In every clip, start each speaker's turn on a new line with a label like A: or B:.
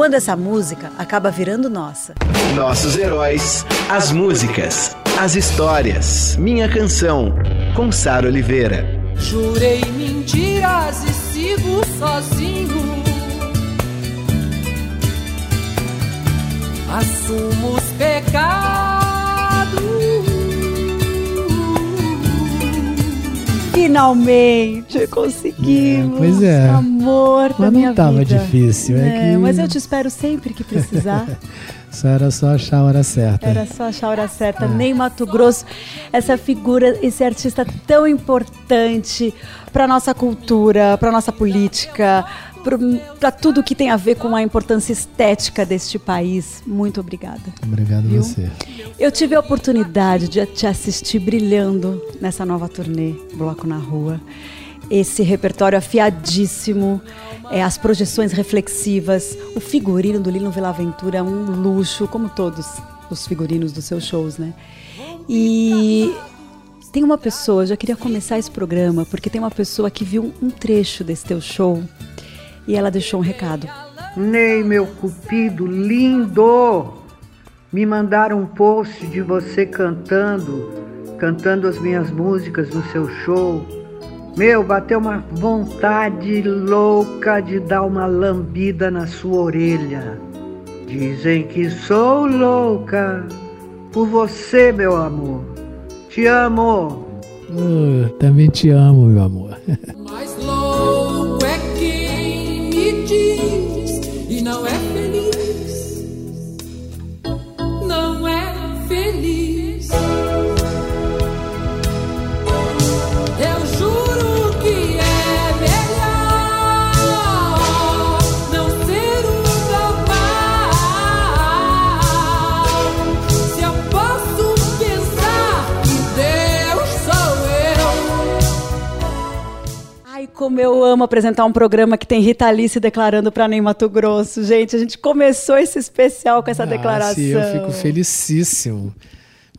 A: Quando essa música acaba virando nossa.
B: Nossos heróis, as músicas, as histórias. Minha Canção, com Sara Oliveira.
C: Jurei mentiras e sigo sozinho. Assumo os pecados.
A: Finalmente conseguimos.
D: É, pois é.
A: Amor da
D: Mas
A: minha
D: não tava
A: vida.
D: difícil, é,
A: É,
D: que
A: Mas eu te espero sempre que precisar.
D: só era só achar a hora certa.
A: Era só achar a hora certa. Nem Mato Grosso, essa figura, esse artista tão importante para nossa cultura, para nossa política, para tudo que tem a ver com a importância estética deste país. Muito obrigada.
D: Obrigado
A: Viu?
D: você.
A: Eu tive a oportunidade de te assistir brilhando nessa nova turnê, Bloco na Rua. Esse repertório afiadíssimo, é, as projeções reflexivas, o figurino do Lino Vilaventura é um luxo, como todos os figurinos dos seus shows, né? E tem uma pessoa, já queria começar esse programa, porque tem uma pessoa que viu um trecho desse teu show e ela deixou um recado.
E: Ney, meu cupido lindo! Me mandaram um post de você cantando, cantando as minhas músicas no seu show. Meu, bateu uma vontade louca de dar uma lambida na sua orelha. Dizem que sou louca por você, meu amor. Te amo.
D: Oh, também te amo, meu amor.
A: como eu amo apresentar um programa que tem Rita Lee se declarando para Ney Mato Grosso. Gente, a gente começou esse especial com essa
D: Ah,
A: declaração.
D: sim, eu fico felicíssimo.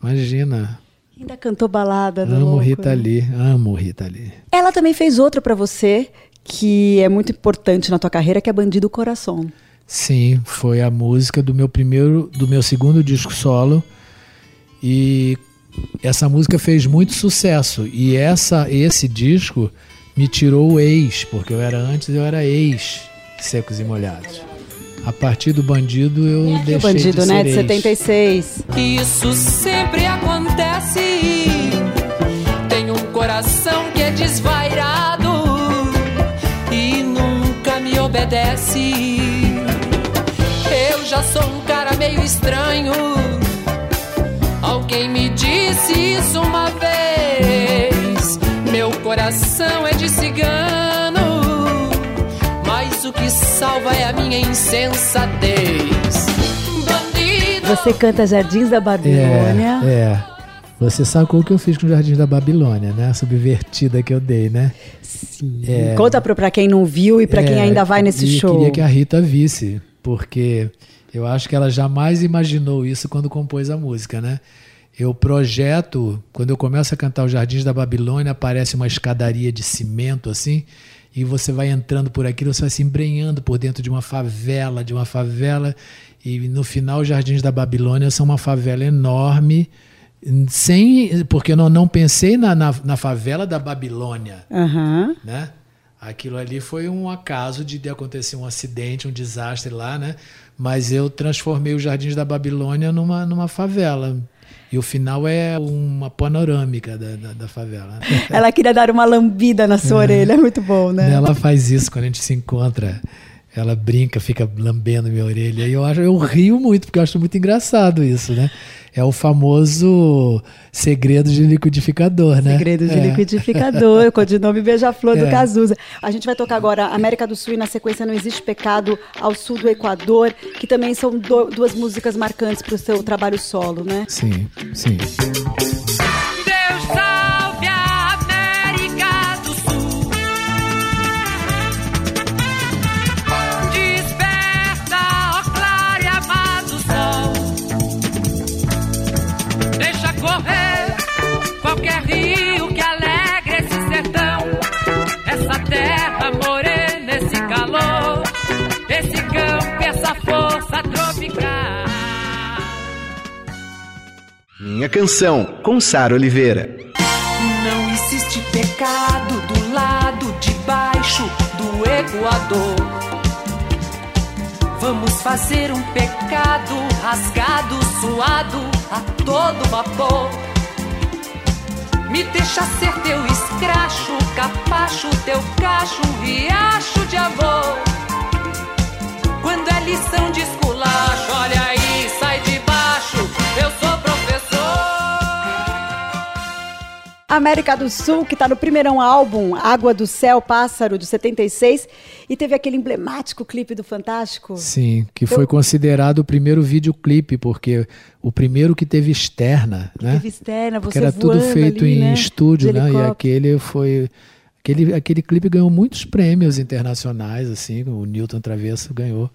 D: Imagina.
A: Ainda cantou balada do
D: amo
A: louco,
D: Rita
A: né?
D: Lee. Amo Rita Lee.
A: Ela também fez outra para você que é muito importante na tua carreira, que é Bandido Coração.
D: Sim, foi a música do meu primeiro, do meu segundo disco solo. E essa música fez muito sucesso. E essa, esse disco me tirou o ex, porque eu era antes, eu era ex secos e molhados. A partir do bandido eu
A: E
D: deixei
A: o Bandido,
D: de
A: né,
D: ser
A: de
D: ex.
A: 76.
C: Isso sempre acontece. Tenho um coração que é desvairado e nunca me obedece. Eu já sou um cara meio estranho. Alguém me disse isso uma vez. Meu coração é de cigano. Mas o que salva é a minha insensatez. Bandido.
A: Você canta Jardins da Babilônia.
D: É, é. Você sacou o que eu fiz com o Jardim da Babilônia, né? A subvertida que eu dei, né? É.
A: Conta pra, pra quem não viu e pra quem
D: É,
A: ainda vai nesse
D: e
A: show.
D: queria que a Rita visse, porque eu acho que ela jamais imaginou isso quando compôs a música, né? Eu projeto, quando eu começo a cantar os Jardins da Babilônia, aparece uma escadaria de cimento assim, e você vai entrando por aquilo, você vai se embrenhando por dentro de uma favela, de uma favela, e no final os Jardins da Babilônia são uma favela enorme, sem, porque eu não, não pensei na, na, na favela da Babilônia,
A: Aham.
D: né? Aquilo ali foi um acaso de, de acontecer um acidente, um desastre lá, né? Mas eu transformei os Jardins da Babilônia numa, numa favela. E o final é uma panorâmica da, da, da favela.
A: Ela queria dar uma lambida na sua orelha, é muito bom, né?
D: Ela faz isso quando a gente se encontra. Ela brinca, fica lambendo minha orelha. E eu, acho, eu rio muito, porque eu acho muito engraçado isso, né? É o famoso segredo de liquidificador, né?
A: Segredo de
D: é.
A: liquidificador, codinome Beija-Flor é. do Cazuza. A gente vai tocar agora América do Sul e na sequência Não Existe Pecado ao Sul do Equador, que também são do, duas músicas marcantes para o seu trabalho solo, né?
D: Sim, sim.
B: Minha Canção, com Sara Oliveira.
C: Não existe pecado do lado de baixo do Equador. Vamos fazer um pecado rasgado, suado a todo vapor. Me deixa ser teu escracho, capacho, teu cacho, riacho de amor.
A: América do Sul, que está no primeirão álbum, Água do Céu, Pássaro, de 76, e teve aquele emblemático clipe do Fantástico.
D: Sim, que foi considerado o primeiro videoclipe, porque o primeiro que teve externa, né?
A: Teve externa, você
D: porque era tudo feito
A: ali,
D: em
A: né?
D: estúdio, né? E aquele foi... Aquele, aquele clipe ganhou muitos prêmios internacionais, assim, o Newton Travesso ganhou.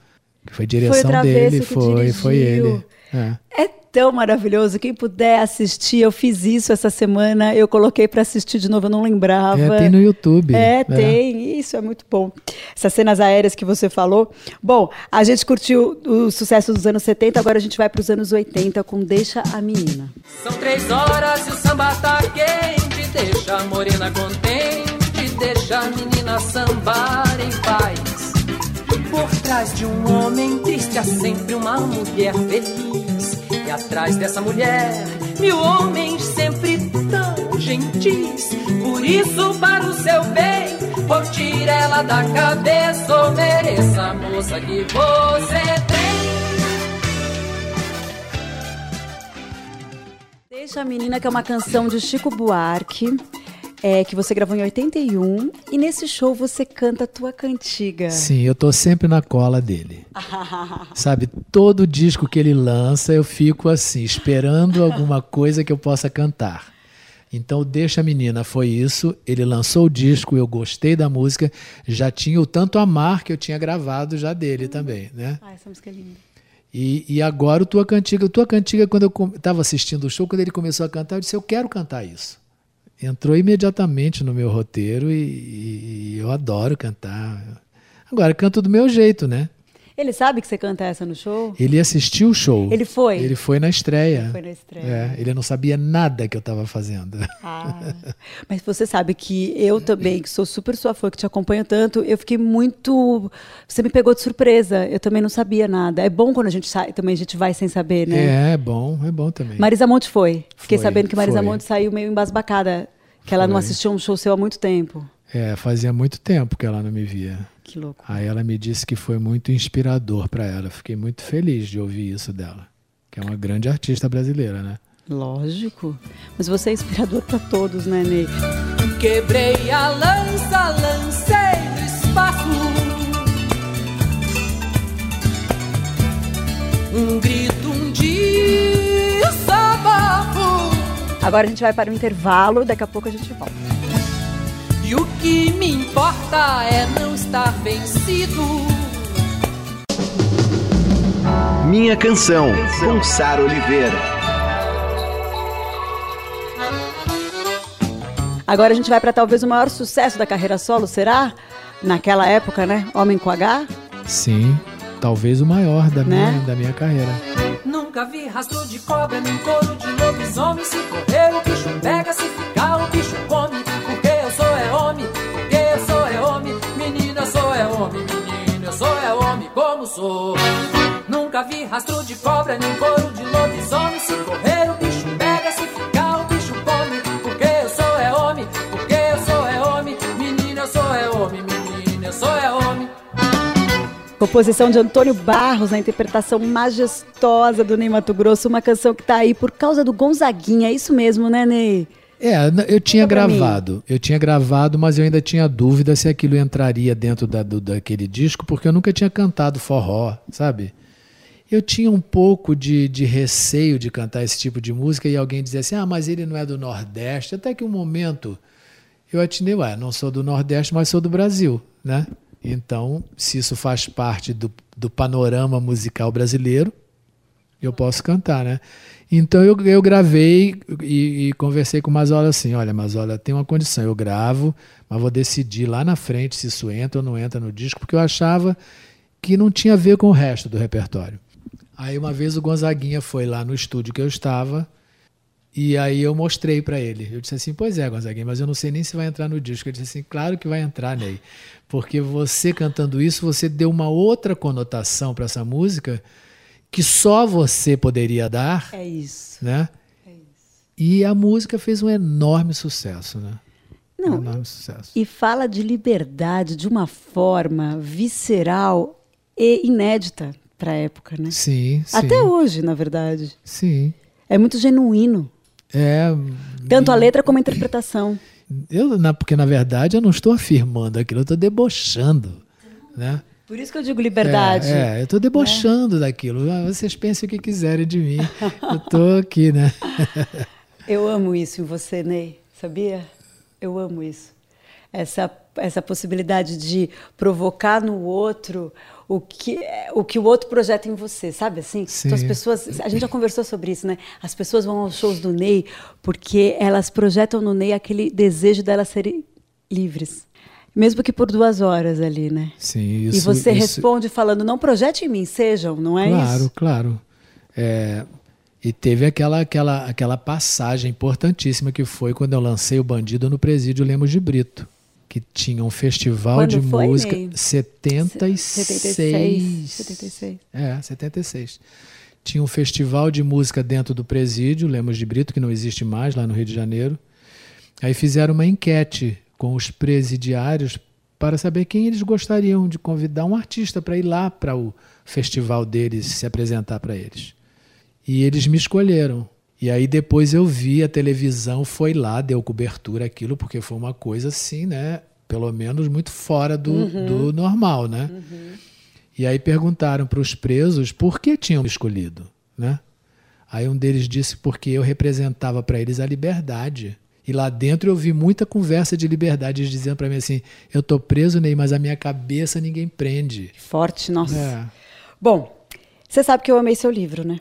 D: Que foi direção
A: foi
D: dele, foi, foi ele.
A: É. é tão maravilhoso. Quem puder assistir, eu fiz isso essa semana. Eu coloquei para assistir de novo, eu não lembrava.
D: É, tem no YouTube.
A: É, é, tem. Isso é muito bom. Essas cenas aéreas que você falou. Bom, a gente curtiu o sucesso dos anos 70, agora a gente vai para os anos 80 com Deixa a Menina.
C: São três horas e o samba tá quente. Deixa a morena contente, deixa a menina sambar em paz. Por trás de um homem triste há sempre uma mulher feliz. E atrás dessa mulher, mil homens sempre tão gentis. Por isso, para o seu bem, vou tirar ela da cabeça. Ou mereça a moça que você tem.
A: Deixa a menina, que é uma canção de Chico Buarque é, que você gravou em 81 e nesse show você canta a tua cantiga.
D: Sim, eu tô sempre na cola dele. Sabe, todo disco que ele lança eu fico assim, esperando alguma coisa que eu possa cantar. Então, Deixa a Menina foi isso. Ele lançou o disco, eu gostei da música. Já tinha o Tanto Amar que eu tinha gravado já dele também, né?
A: Ah, essa música é linda.
D: E, e agora o Tua Cantiga. O Tua Cantiga, quando eu estava assistindo o show, quando ele começou a cantar, eu disse, eu quero cantar isso entrou imediatamente no meu roteiro e, e, eu adoro cantar. Agora, canto do meu jeito, né?
A: Ele sabe que você canta essa no show?
D: Ele assistiu o show.
A: Ele foi?
D: Ele foi na estreia.
A: Ele foi na estreia.
D: É, ele não sabia nada que eu estava fazendo.
A: Ah, mas você sabe que eu também, que sou super sua fã, que te acompanho tanto, eu fiquei muito... Você me pegou de surpresa. Eu também não sabia nada. É bom quando a gente sai, também a gente vai sem saber, né?
D: É, é bom, é bom também.
A: Marisa Monte foi. Fiquei
D: Foi,
A: sabendo que Marisa
D: foi.
A: Monte saiu meio embasbacada, que ela não
D: Foi.
A: assistiu um show seu há muito tempo.
D: É, fazia muito tempo que ela não me via.
A: Que louco.
D: Aí ela me disse que foi muito inspirador para ela. Fiquei muito feliz de ouvir isso dela. Que é uma grande artista brasileira, né?
A: Lógico. Mas você é inspirador para todos, né, Ney?
C: Quebrei a lança, lancei no espaço. Um grito, um desabafo.
A: Agora a gente vai para o intervalo, daqui a pouco a gente volta.
C: E o que me importa é não estar vencido.
B: Minha Canção, com Sara Oliveira.
A: Agora a gente vai para talvez o maior sucesso da carreira solo, será? Naquela época, né? Homem com H?
D: Sim, talvez o maior da,
A: Né?
D: minha, da minha carreira.
C: Nunca vi rastro de cobra nem couro de lobisomem. Se correr, o bicho pega, se Nunca vi rastro de cobra nem couro de lobisomem. Se correr, o bicho pega, se ficar, o bicho come. Porque eu sou é homem, porque eu sou é homem. Menina, eu sou é homem, menino, eu sou é homem.
A: Composição de Antônio Barros, na interpretação majestosa do Ney Mato Grosso, uma canção que está aí por causa do Gonzaguinha, é isso mesmo, né, Ney?
D: É, eu tinha gravado, eu tinha gravado, mas eu ainda tinha dúvida se aquilo entraria dentro da, do, daquele disco, porque eu nunca tinha cantado forró, sabe? Eu tinha um pouco de, de receio de cantar esse tipo de música e alguém dizia assim: ah, mas ele não é do Nordeste. Até que um momento eu atinei, ué, não sou do Nordeste, mas sou do Brasil, né? Então, se isso faz parte do, do panorama musical brasileiro, eu posso cantar, né? Então eu, eu gravei e, e conversei com o Mazola assim: olha, Mazola, tem uma condição, eu gravo, mas vou decidir lá na frente se isso entra ou não entra no disco, porque eu achava que não tinha a ver com o resto do repertório. Aí uma vez o Gonzaguinha foi lá no estúdio que eu estava e aí eu mostrei para ele. Eu disse assim: Pois é, Gonzaguinha, mas eu não sei nem se vai entrar no disco. Ele disse assim: Claro que vai entrar, Ney. Porque você cantando isso, você deu uma outra conotação para essa música que só você poderia dar.
A: É isso.
D: Né? É isso. E a música fez um enorme sucesso, né?
A: Não. Um
D: enorme sucesso.
A: E fala de liberdade de uma forma visceral e inédita para a época, né?
D: Sim, sim.
A: Até hoje, na verdade.
D: Sim.
A: É muito genuíno.
D: É.
A: Tanto a letra como a interpretação.
D: Eu, na, porque na verdade eu não estou afirmando aquilo, eu estou debochando, né?
A: Por isso que eu digo liberdade.
D: É, é eu estou debochando é. daquilo. Ah, vocês pensem o que quiserem de mim. eu estou aqui, né?
A: eu amo isso em você, Ney. Sabia? Eu amo isso. Essa, essa possibilidade de provocar no outro o que, o que o outro projeta em você, sabe assim?
D: Sim.
A: Então as pessoas, a gente já conversou sobre isso, né? As pessoas vão aos shows do Ney porque elas projetam no Ney aquele desejo delas serem livres. Mesmo que por duas horas ali, né?
D: Sim, isso.
A: E você
D: isso...
A: responde falando, não projete em mim, sejam, não é
D: claro,
A: isso?
D: Claro, claro. É, e teve aquela, aquela, aquela passagem importantíssima que foi quando eu lancei o Bandido no presídio Lemos de Brito que tinha um festival
A: Quando
D: de
A: foi,
D: música
A: Ney?
D: 76.
A: 76. 76.
D: É, 76. Tinha um festival de música dentro do presídio, Lemos de Brito, que não existe mais lá no Rio de Janeiro. Aí fizeram uma enquete com os presidiários para saber quem eles gostariam de convidar um artista para ir lá para o festival deles se apresentar para eles. E eles me escolheram. E aí depois eu vi a televisão, foi lá, deu cobertura aquilo, porque foi uma coisa assim, né? Pelo menos muito fora do, uhum. do normal, né? Uhum. E aí perguntaram para os presos por que tinham escolhido, né? Aí um deles disse porque eu representava para eles a liberdade. E lá dentro eu vi muita conversa de liberdade, dizendo para mim assim: eu tô preso, Ney, mas a minha cabeça ninguém prende.
A: Forte, nossa.
D: É.
A: Bom, você sabe que eu amei seu livro, né?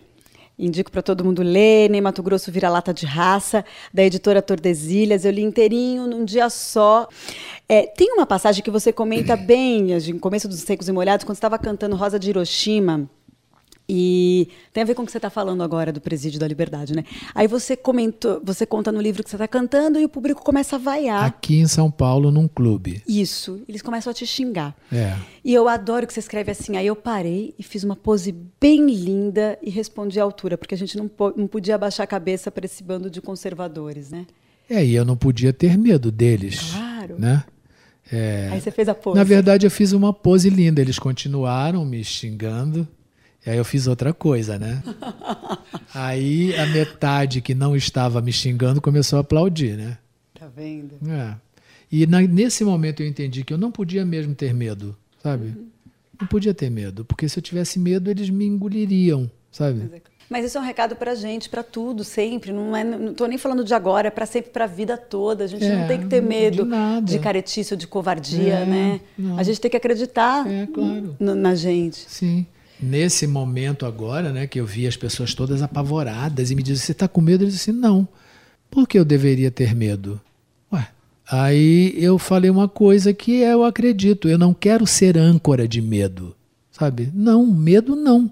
A: Indico para todo mundo ler, Nem Mato Grosso Vira Lata de Raça, da editora Tordesilhas. Eu li inteirinho num dia só. É, tem uma passagem que você comenta bem, no começo dos Secos e Molhados, quando estava cantando Rosa de Hiroshima. E tem a ver com o que você está falando agora do Presídio da Liberdade, né? Aí você comentou, você conta no livro que você está cantando e o público começa a vaiar.
D: Aqui em São Paulo, num clube.
A: Isso. Eles começam a te xingar.
D: É.
A: E eu adoro que você escreve assim. Aí eu parei e fiz uma pose bem linda e respondi à altura, porque a gente não, não podia abaixar a cabeça para esse bando de conservadores, né?
D: É, e eu não podia ter medo deles.
A: Claro.
D: Né? É,
A: Aí você fez a pose.
D: Na verdade, eu fiz uma pose linda. Eles continuaram me xingando. E aí eu fiz outra coisa, né? aí a metade que não estava me xingando começou a aplaudir, né?
A: Tá vendo?
D: É. E na, nesse momento eu entendi que eu não podia mesmo ter medo, sabe? Uhum. Não podia ter medo, porque se eu tivesse medo eles me engoliriam, sabe?
A: Mas isso é um recado para gente, para tudo, sempre. Não é, não estou nem falando de agora, é para sempre, para a vida toda. A gente
D: É,
A: não tem que ter medo
D: de
A: de caretice ou de covardia,
D: É,
A: né?
D: não.
A: A gente tem que acreditar
D: É, claro.
A: na gente.
D: Sim. Nesse momento agora, né, que eu vi as pessoas todas apavoradas e me dizem, você está com medo? Eu disse, não. Por que eu deveria ter medo? Ué, aí eu falei uma coisa que eu acredito, eu não quero ser âncora de medo, sabe? Não, medo não.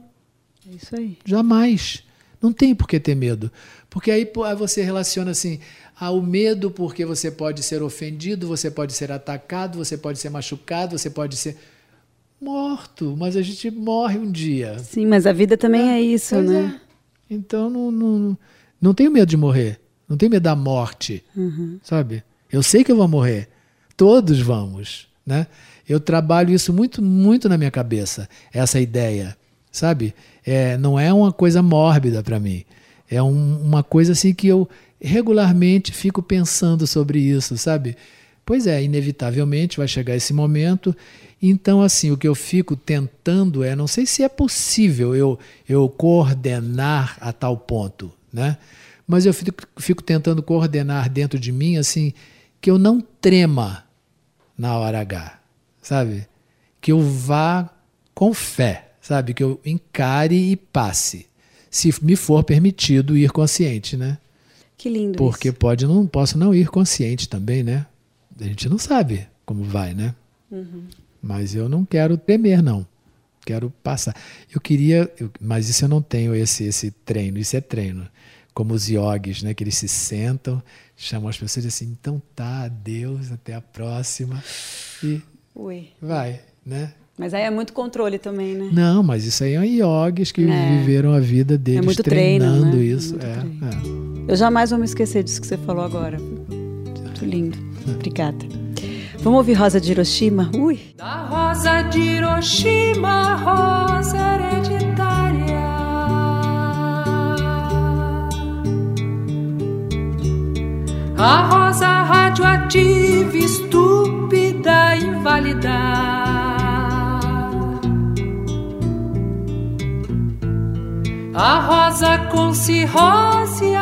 A: É isso aí.
D: Jamais. Não tem por que ter medo. Porque aí você relaciona assim, ah, o medo porque você pode ser ofendido, você pode ser atacado, você pode ser machucado, você pode ser morto, mas a gente morre um dia.
A: Sim, mas a vida também é, isso,
D: Pois
A: né?
D: é. Então não, não, não tenho medo de morrer. Não tenho medo da morte,
A: Uhum.
D: sabe? Eu sei que eu vou morrer. Todos vamos, né? Eu trabalho isso muito, muito na minha cabeça, essa ideia, sabe? É, não é uma coisa mórbida para mim. É um, uma coisa assim que eu regularmente fico pensando sobre isso, sabe? Pois é, inevitavelmente vai chegar esse momento. Então, assim, o que eu fico tentando é, não sei se é possível eu, eu coordenar a tal ponto, né? Mas eu fico, fico tentando coordenar dentro de mim, assim, que eu não trema na hora H, sabe? Que eu vá com fé, sabe? Que eu encare e passe, se me for permitido ir consciente, né?
A: Que lindo
D: Porque
A: isso.
D: pode não posso não ir consciente também, né? A gente não sabe como vai, né?
A: Uhum.
D: Mas eu não quero temer, não. Quero passar. Eu queria, eu, mas isso eu não tenho esse esse treino. Isso é treino, como os yogis, né? Que eles se sentam, chamam as pessoas assim, então tá, adeus, até a próxima e
A: Ui.
D: vai, né?
A: Mas aí é muito controle também, né?
D: Não, mas isso aí é yogis que
A: É.
D: viveram a vida deles
A: muito treino,
D: treinando
A: né? É
D: isso.
A: muito
D: É,
A: treino.
D: é.
A: Eu jamais vou me esquecer disso que você falou agora. Muito lindo. Obrigada. Vamos ouvir Rosa de Hiroshima? Ui.
C: Da rosa de Hiroshima, rosa hereditária. A rosa radioativa, estúpida, inválida. A rosa com cirrose,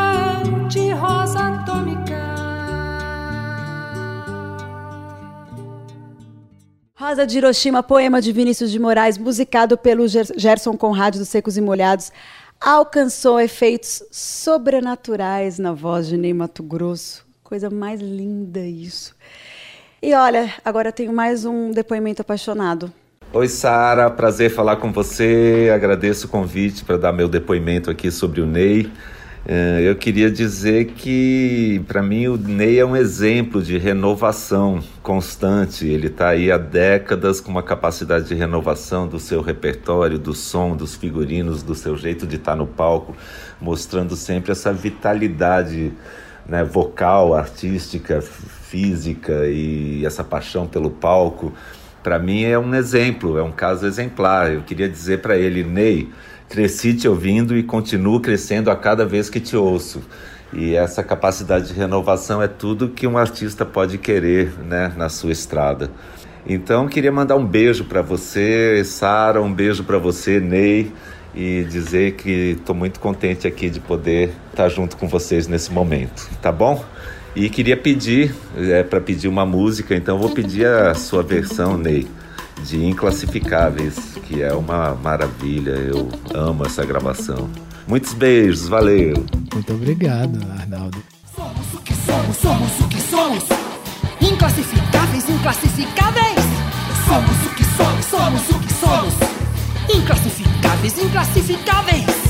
A: Rosa de Hiroshima, poema de Vinícius de Moraes, musicado pelo Ger- Gerson Conrad dos Secos e Molhados, alcançou efeitos sobrenaturais na voz de Ney Mato Grosso. Coisa mais linda isso. E olha, agora tenho mais um depoimento apaixonado.
F: Oi, Sara, prazer falar com você. Agradeço o convite para dar meu depoimento aqui sobre o Ney. Eh, Eu queria dizer que, para mim, o Ney é um exemplo de renovação constante. Ele está aí há décadas com uma capacidade de renovação do seu repertório, do som, dos figurinos, do seu jeito de estar no palco, mostrando sempre essa vitalidade né, vocal, artística, física e essa paixão pelo palco para mim é um exemplo, é um caso exemplar. Eu queria dizer para ele, Ney, cresci te ouvindo e continuo crescendo a cada vez que te ouço. E essa capacidade de renovação é tudo que um artista pode querer, né, na sua estrada. Então, queria mandar um beijo para você, Sara, um beijo para você, Ney, e dizer que estou muito contente aqui de poder estar junto com vocês nesse momento, tá bom? E queria pedir, é, para pedir uma música, então vou pedir a sua versão, Ney, de Inclassificáveis, que é uma maravilha, eu amo essa gravação. Muitos beijos, valeu!
D: Muito obrigado, Arnaldo.
G: Somos o que somos, somos o que somos. Inclassificáveis, inclassificáveis. Somos o que somos, somos o que somos. Inclassificáveis, inclassificáveis.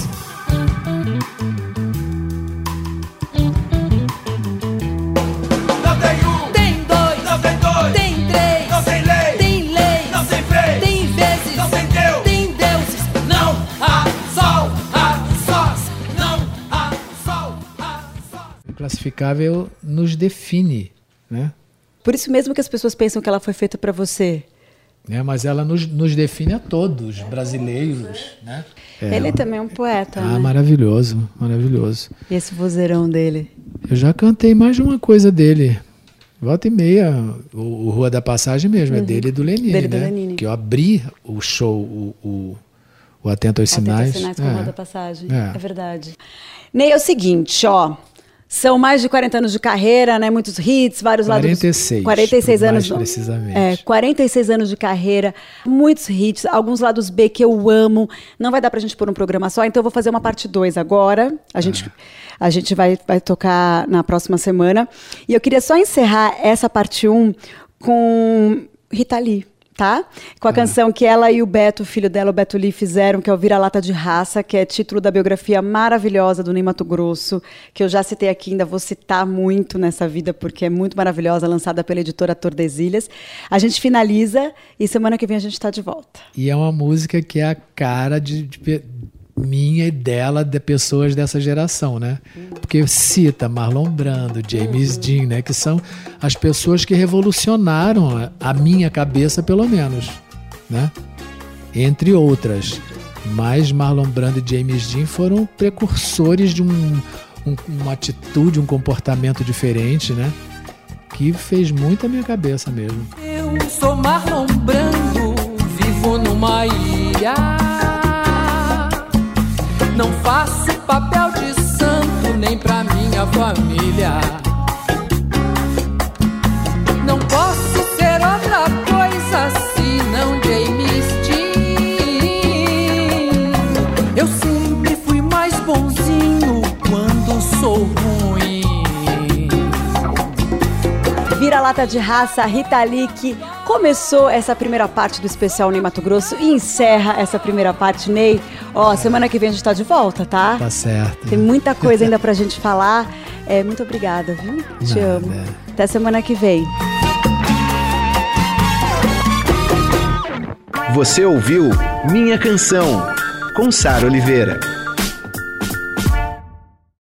D: Classificável nos define, né?
A: Por isso mesmo que as pessoas pensam que ela foi feita para você.
D: né? Mas ela nos, nos define a todos, brasileiros, né? É,
A: Ele também é um poeta,
D: Ah,
A: né?
D: maravilhoso, maravilhoso.
A: E esse vozeirão dele.
D: Eu já cantei mais de uma coisa dele. Volta e meia, o, o Rua da Passagem mesmo, é dele e do Lenine,
A: Uhum. Dele e do
D: né?
A: Lenine.
D: Que eu abri o show, o, o, o Atento aos Sinais.
A: sinais com
D: É.
A: Rua da Passagem.
D: É.
A: É. verdade. Ney, é o seguinte, ó. São mais de 40 anos de carreira, né? Muitos hits, vários lados.
D: 46,
A: 46
D: mais
A: anos.
D: precisamente.
A: É, 46 anos de carreira, muitos hits, alguns lados B que eu amo. Não vai dar pra gente pôr um programa só, então eu vou fazer uma parte 2 agora. A gente, a gente vai, vai tocar na próxima semana. E eu queria só encerrar essa parte 1 um com Rita Lee. Tá? Com a canção que ela e o Beto, o filho dela, o Beto Lee, fizeram, que é o Vira-Lata de Raça, que é título da biografia maravilhosa do Ney Mato Grosso, que eu já citei aqui, ainda vou citar muito nessa vida, porque é muito maravilhosa, lançada pela editora Tordesilhas. A gente finaliza e semana que vem a gente está de volta.
D: E é uma música que é a cara de, de minha e dela, de pessoas dessa geração, né? Porque cita Marlon Brando, James Dean, né? Que são as pessoas que revolucionaram a minha cabeça, pelo menos, né? Entre outras. Mas Marlon Brando e James Dean foram precursores de um, um, uma atitude, um comportamento diferente, né? Que fez muito a minha cabeça mesmo.
C: Eu sou Marlon Brando, vivo numa ilha. Não faço papel de família.
A: Vira-lata de raça, Rita Lee, que começou essa primeira parte do especial Ney Mato Grosso e encerra essa primeira parte, Ney. Ó, semana que vem a gente tá de volta, tá?
D: Tá certo.
A: Tem muita coisa ainda pra gente falar. É, muito obrigada, viu? Te
D: Nada.
A: amo. Até semana que vem.
B: Você ouviu Minha Canção, com Sara Oliveira.